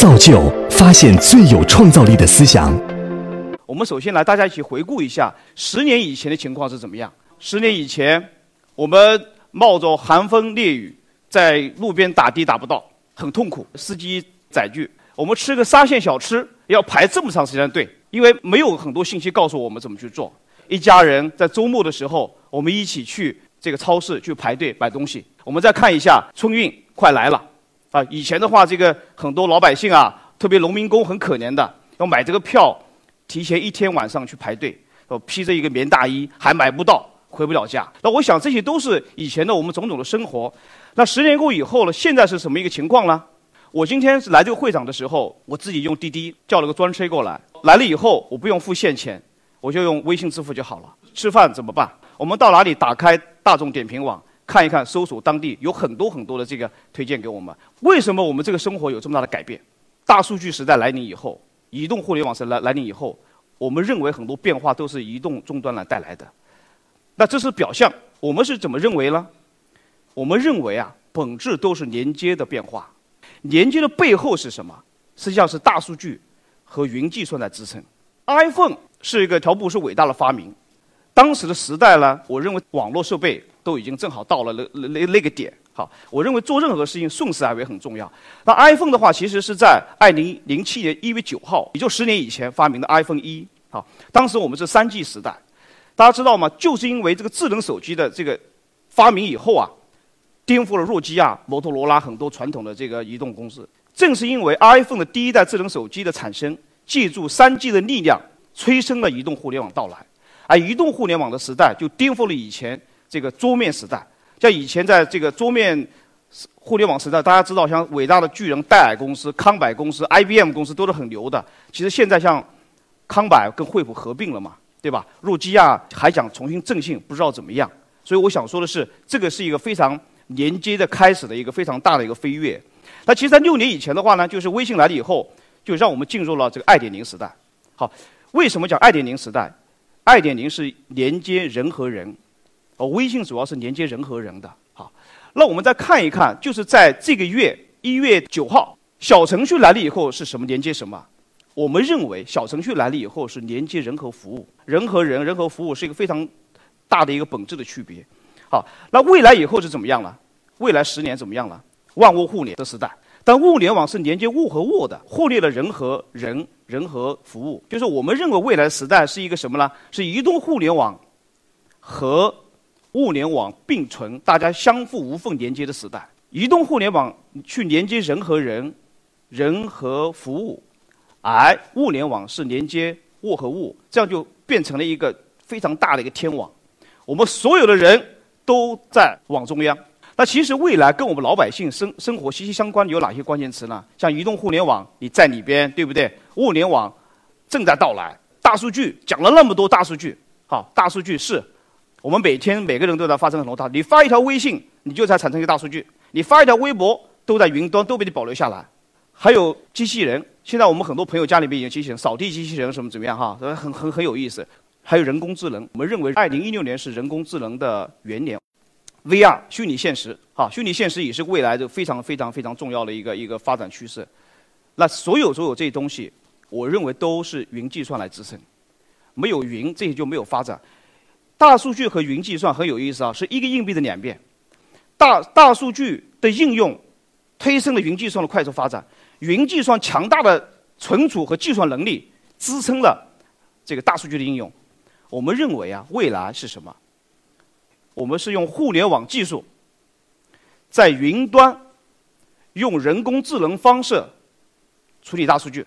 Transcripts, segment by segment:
造就发现最有创造力的思想。我们首先来，大家一起回顾一下十年以前的情况是怎么样。十年以前，我们冒着寒风烈雨在路边打的打不到，很痛苦，司机载具。我们吃个沙县小吃要排这么长时间的队，因为没有很多信息告诉我们怎么去做。一家人在周末的时候，我们一起去这个超市去排队买东西。我们再看一下春运快来了。啊，以前的话，这个很多老百姓啊，特别农民工很可怜的，要买这个票，提前一天晚上去排队，哦，披着一个棉大衣还买不到，回不了家。那我想这些都是以前的我们种种的生活。那十年过以后了，现在是什么一个情况呢？我今天是来这个会场的时候，我自己用滴滴叫了个专车过来，来了以后我不用付现钱，我就用微信支付就好了。吃饭怎么办？我们到哪里打开大众点评网？看一看，搜索当地有很多很多的这个推荐给我们。为什么我们这个生活有这么大的改变？大数据时代来临以后，移动互联网时代来临以后，我们认为很多变化都是移动终端来带来的。那这是表象，我们是怎么认为呢？我们认为啊，本质都是连接的变化。连接的背后是什么？实际上是大数据和云计算在支撑。iPhone 是一个条布是伟大的发明。当时的时代呢，我认为网络设备。都已经正好到了那那那个点，好，我认为做任何事情顺势而为很重要。那 iPhone 的话，其实是在二零零七年一月九号，也就十年以前发明的 iPhone 一，好，当时我们是三 G 时代，大家知道吗？就是因为这个智能手机的这个发明以后啊，颠覆了诺基亚、摩托罗拉很多传统的这个移动公司。正是因为 iPhone 的第一代智能手机的产生，借助三 G 的力量，催生了移动互联网到来，而移动互联网的时代就颠覆了以前。这个桌面时代，像以前在这个桌面互联网时代，大家知道，像伟大的巨人戴尔公司、康柏公司、IBM 公司都是很牛的。其实现在像康柏跟惠普合并了嘛，对吧？诺基亚还想重新振兴，不知道怎么样。所以我想说的是，这个是一个非常连接的开始的一个非常大的一个飞跃。那其实，在六年以前的话呢，就是微信来了以后，就让我们进入了这个二点零时代。好，为什么讲二点零时代？二点零是连接人和人。哦，微信主要是连接人和人的。好，那我们再看一看，就是在这个月一月九号，小程序来了以后是什么连接什么？我们认为小程序来了以后是连接人和服务，人和人，人和服务是一个非常大的一个本质的区别。好，那未来以后是怎么样了？未来十年怎么样了？万物互联的时代，但物联网是连接物和物的，忽略了人和人，人和服务。就是我们认为未来时代是一个什么呢？是移动互联网和物联网并存，大家相互无缝连接的时代。移动互联网去连接人和人，人和服务，而物联网是连接物和物，这样就变成了一个非常大的一个天网。我们所有的人都在网中央。那其实未来跟我们老百姓生生活息息相关的有哪些关键词呢？像移动互联网，你在里边，对不对？物联网正在到来。大数据讲了那么多大数据，好，大数据是。我们每天每个人都在发生很多大，你发一条微信，你就在产生一个大数据；你发一条微博，都在云端都被你保留下来。还有机器人，现在我们很多朋友家里面已经机器人，扫地机器人什么怎么样哈，很很很有意思。还有人工智能，我们认为二零一六年是人工智能的元年。VR 虚拟现实，哈，虚拟现实也是未来的非常非常非常重要的一个一个发展趋势。那所有所有这些东西，我认为都是云计算来支撑，没有云这些就没有发展。大数据和云计算很有意思啊，是一个硬币的两面。大大数据的应用推升了云计算的快速发展，云计算强大的存储和计算能力支撑了这个大数据的应用。我们认为啊，未来是什么？我们是用互联网技术在云端用人工智能方式处理大数据。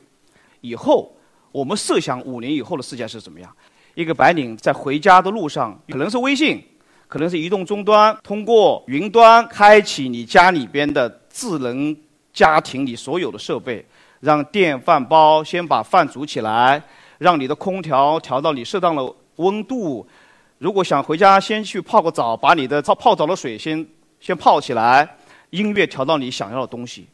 以后我们设想五年以后的世界是怎么样？一个白领在回家的路上，可能是微信，可能是移动终端，通过云端开启你家里边的智能家庭里所有的设备，让电饭煲先把饭煮起来，让你的空调调到你适当的温度。如果想回家先去泡个澡，把你的泡泡澡的水先先泡起来，音乐调到你想要的东西。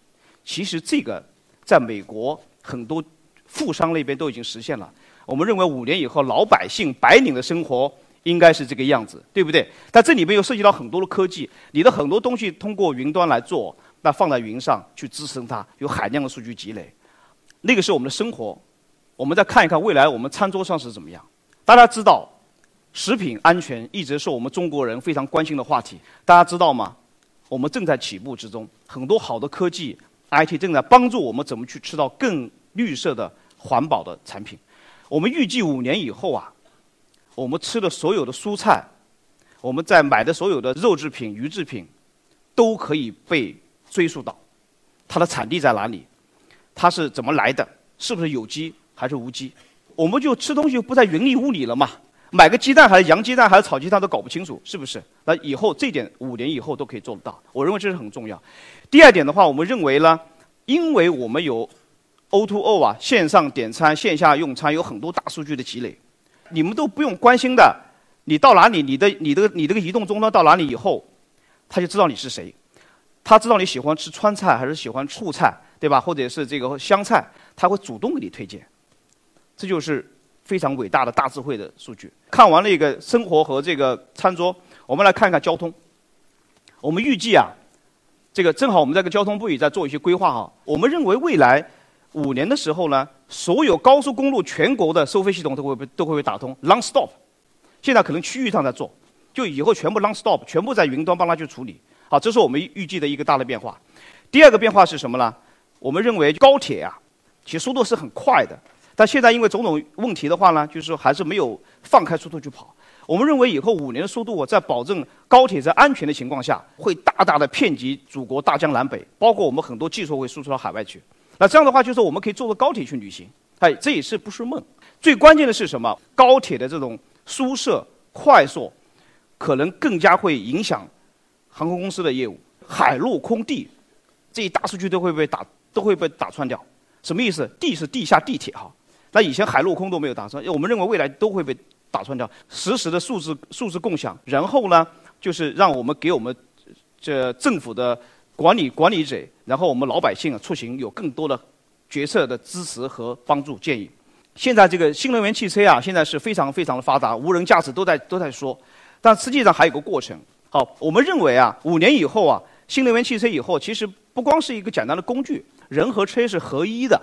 其实这个在美国很多富商那边都已经实现了。我们认为五年以后，老百姓白领的生活应该是这个样子，对不对？但这里面又涉及到很多的科技，你的很多东西通过云端来做，那放在云上去支撑它，有海量的数据积累。那个是我们的生活。我们再看一看未来我们餐桌上是怎么样。大家知道，食品安全一直是我们中国人非常关心的话题。大家知道吗？我们正在起步之中，很多好的科技 IT 正在帮助我们怎么去吃到更绿色的环保的产品。我们预计五年以后啊，我们吃的所有的蔬菜，我们在买的所有的肉制品、鱼制品，都可以被追溯到它的产地在哪里，它是怎么来的，是不是有机。还是无机，我们就吃东西不在云里雾里了嘛？买个鸡蛋还是洋鸡蛋还是炒鸡蛋都搞不清楚，是不是？那以后这点五年以后都可以做得到，我认为这是很重要。第二点的话，我们认为呢，因为我们有 O2O 啊，线上点餐、线下用餐，有很多大数据的积累，你们都不用关心的。你到哪里，你的、你的、你这个移动终端到哪里以后，他就知道你是谁，他知道你喜欢吃川菜还是喜欢醋菜，对吧？或者是这个湘菜，他会主动给你推荐。这就是非常伟大的大智慧的数据。看完了一个生活和这个餐桌，我们来看看交通。我们预计啊，这个正好我们这个交通部也在做一些规划哈。我们认为未来五年的时候呢，所有高速公路全国的收费系统都会被都会被打通，long stop。现在可能区域上在做，就以后全部 long stop，全部在云端帮他去处理。好，这是我们预计的一个大的变化。第二个变化是什么呢？我们认为高铁啊，其实速度是很快的。但现在因为种种问题的话呢，就是说还是没有放开速度去跑。我们认为以后五年的速度，我在保证高铁在安全的情况下，会大大的遍及祖国大江南北，包括我们很多技术会输出到海外去。那这样的话，就是我们可以坐着高铁去旅行，哎，这也是不是梦？最关键的是什么？高铁的这种舒适、快速，可能更加会影响航空公司的业务，海陆空地这一大数据都会被打都会被打穿掉。什么意思？地是地下地铁哈。那以前海陆空都没有打穿，我们认为未来都会被打穿掉。实时的数字数字共享，然后呢，就是让我们给我们这政府的管理管理者，然后我们老百姓啊出行有更多的决策的支持和帮助建议。现在这个新能源汽车啊，现在是非常非常的发达，无人驾驶都在都在说，但实际上还有个过程。好，我们认为啊，五年以后啊，新能源汽车以后其实不光是一个简单的工具，人和车是合一的，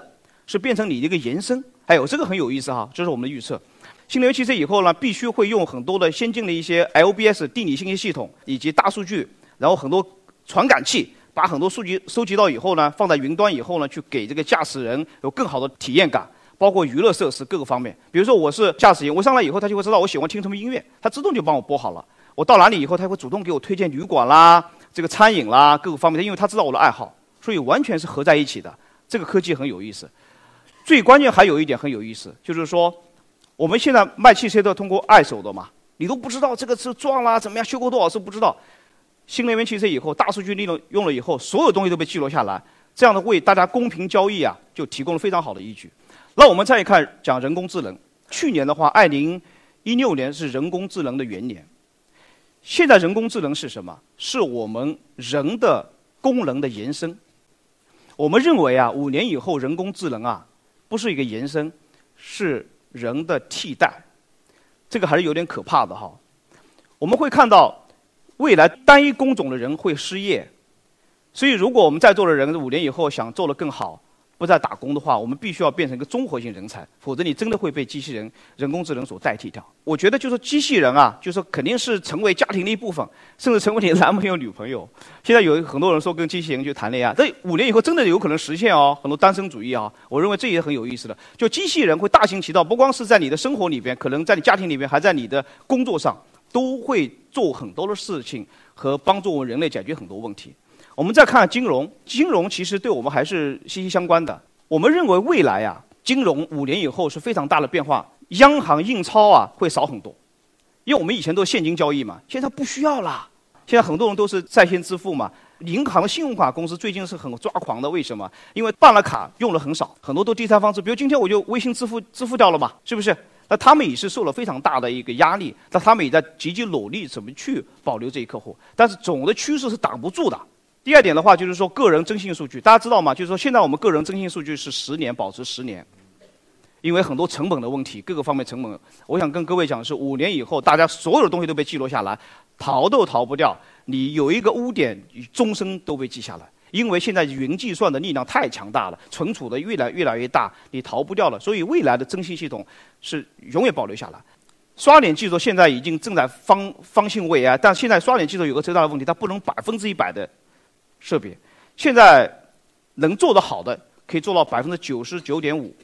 是变成你的一个延伸。还有这个很有意思哈，这是我们的预测。新能源汽车以后呢，必须会用很多的先进的一些 LBS 地理信息系统以及大数据，然后很多传感器，把很多数据收集到以后呢，放在云端以后呢，去给这个驾驶人有更好的体验感，包括娱乐设施各个方面。比如说我是驾驶员，我上来以后，他就会知道我喜欢听什么音乐，他自动就帮我播好了。我到哪里以后，他会主动给我推荐旅馆啦、这个餐饮啦各个方面，因为他知道我的爱好，所以完全是合在一起的。这个科技很有意思。最关键还有一点很有意思，就是说，我们现在卖汽车都通过二手的嘛，你都不知道这个车撞啦怎么样，修过多少次不知道。新能源汽车以后，大数据利用用了以后，所有东西都被记录下来，这样的为大家公平交易啊，就提供了非常好的依据。那我们再一看讲人工智能，去年的话，二零一六年是人工智能的元年。现在人工智能是什么？是我们人的功能的延伸。我们认为啊，五年以后人工智能啊。不是一个延伸，是人的替代，这个还是有点可怕的哈。我们会看到，未来单一工种的人会失业，所以如果我们在座的人五年以后想做得更好。不再打工的话，我们必须要变成一个综合性人才，否则你真的会被机器人、人工智能所代替掉。我觉得就是机器人啊，就是肯定是成为家庭的一部分，甚至成为你的男朋友、女朋友。现在有很多人说跟机器人去谈恋爱，这五年以后真的有可能实现哦。很多单身主义啊，我认为这也很有意思的。就机器人会大行其道，不光是在你的生活里边，可能在你家庭里边，还在你的工作上，都会做很多的事情和帮助我们人类解决很多问题。我们再看金融，金融其实对我们还是息息相关的。我们认为未来啊，金融五年以后是非常大的变化，央行印钞啊会少很多，因为我们以前都是现金交易嘛，现在不需要啦。现在很多人都是在线支付嘛，银行信用卡公司最近是很抓狂的，为什么？因为办了卡用了很少，很多都第三方支付，比如今天我就微信支付支付掉了嘛，是不是？那他们也是受了非常大的一个压力，那他们也在积极努力怎么去保留这一客户，但是总的趋势是挡不住的。第二点的话，就是说个人征信数据，大家知道吗？就是说现在我们个人征信数据是十年保持十年，因为很多成本的问题，各个方面成本。我想跟各位讲的是五年以后，大家所有的东西都被记录下来，逃都逃不掉。你有一个污点，终身都被记下来。因为现在云计算的力量太强大了，存储的越来越来越大，你逃不掉了。所以未来的征信系统是永远保留下来。刷脸技术现在已经正在方方兴未艾，但现在刷脸技术有个最大的问题，它不能百分之一百的识别。现在能做得好的可以做到百分之九十九点五，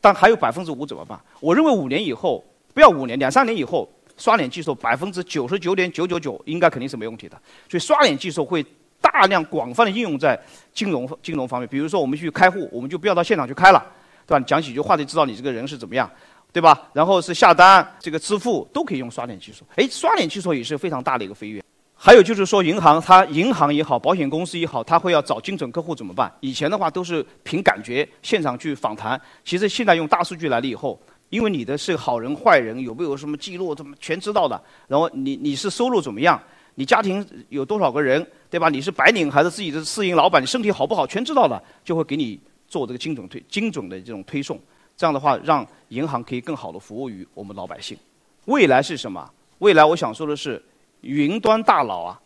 但还有百分之五怎么办？我认为五年以后，不要五年，两三年以后，刷脸技术百分之九十九点九九九应该肯定是没问题的。所以刷脸技术会大量广泛的应用在金融金融方面，比如说我们去开户，我们就不要到现场去开了，对吧？讲几句话就知道你这个人是怎么样。对吧？然后是下单，这个支付都可以用刷脸技术。哎，刷脸技术也是非常大的一个飞跃。还有就是说，银行它银行也好，保险公司也好，它会要找精准客户怎么办？以前的话都是凭感觉现场去访谈，其实现在用大数据来了以后，因为你的是好人坏人，有没有什么记录，怎么全知道的。然后你你是收入怎么样？你家庭有多少个人？对吧？你是白领还是自己的私营老板？你身体好不好？全知道了，就会给你做这个精准推精准的这种推送。这样的话，让银行可以更好的服务于我们老百姓。未来是什么？未来我想说的是，云端大佬啊，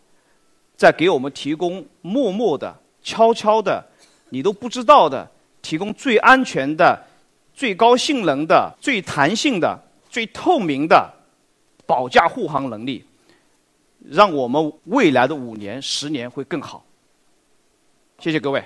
在给我们提供默默的、悄悄的、你都不知道的，提供最安全的、最高性能的、最弹性的、最透明的保驾护航能力，让我们未来的五年、十年会更好。谢谢各位。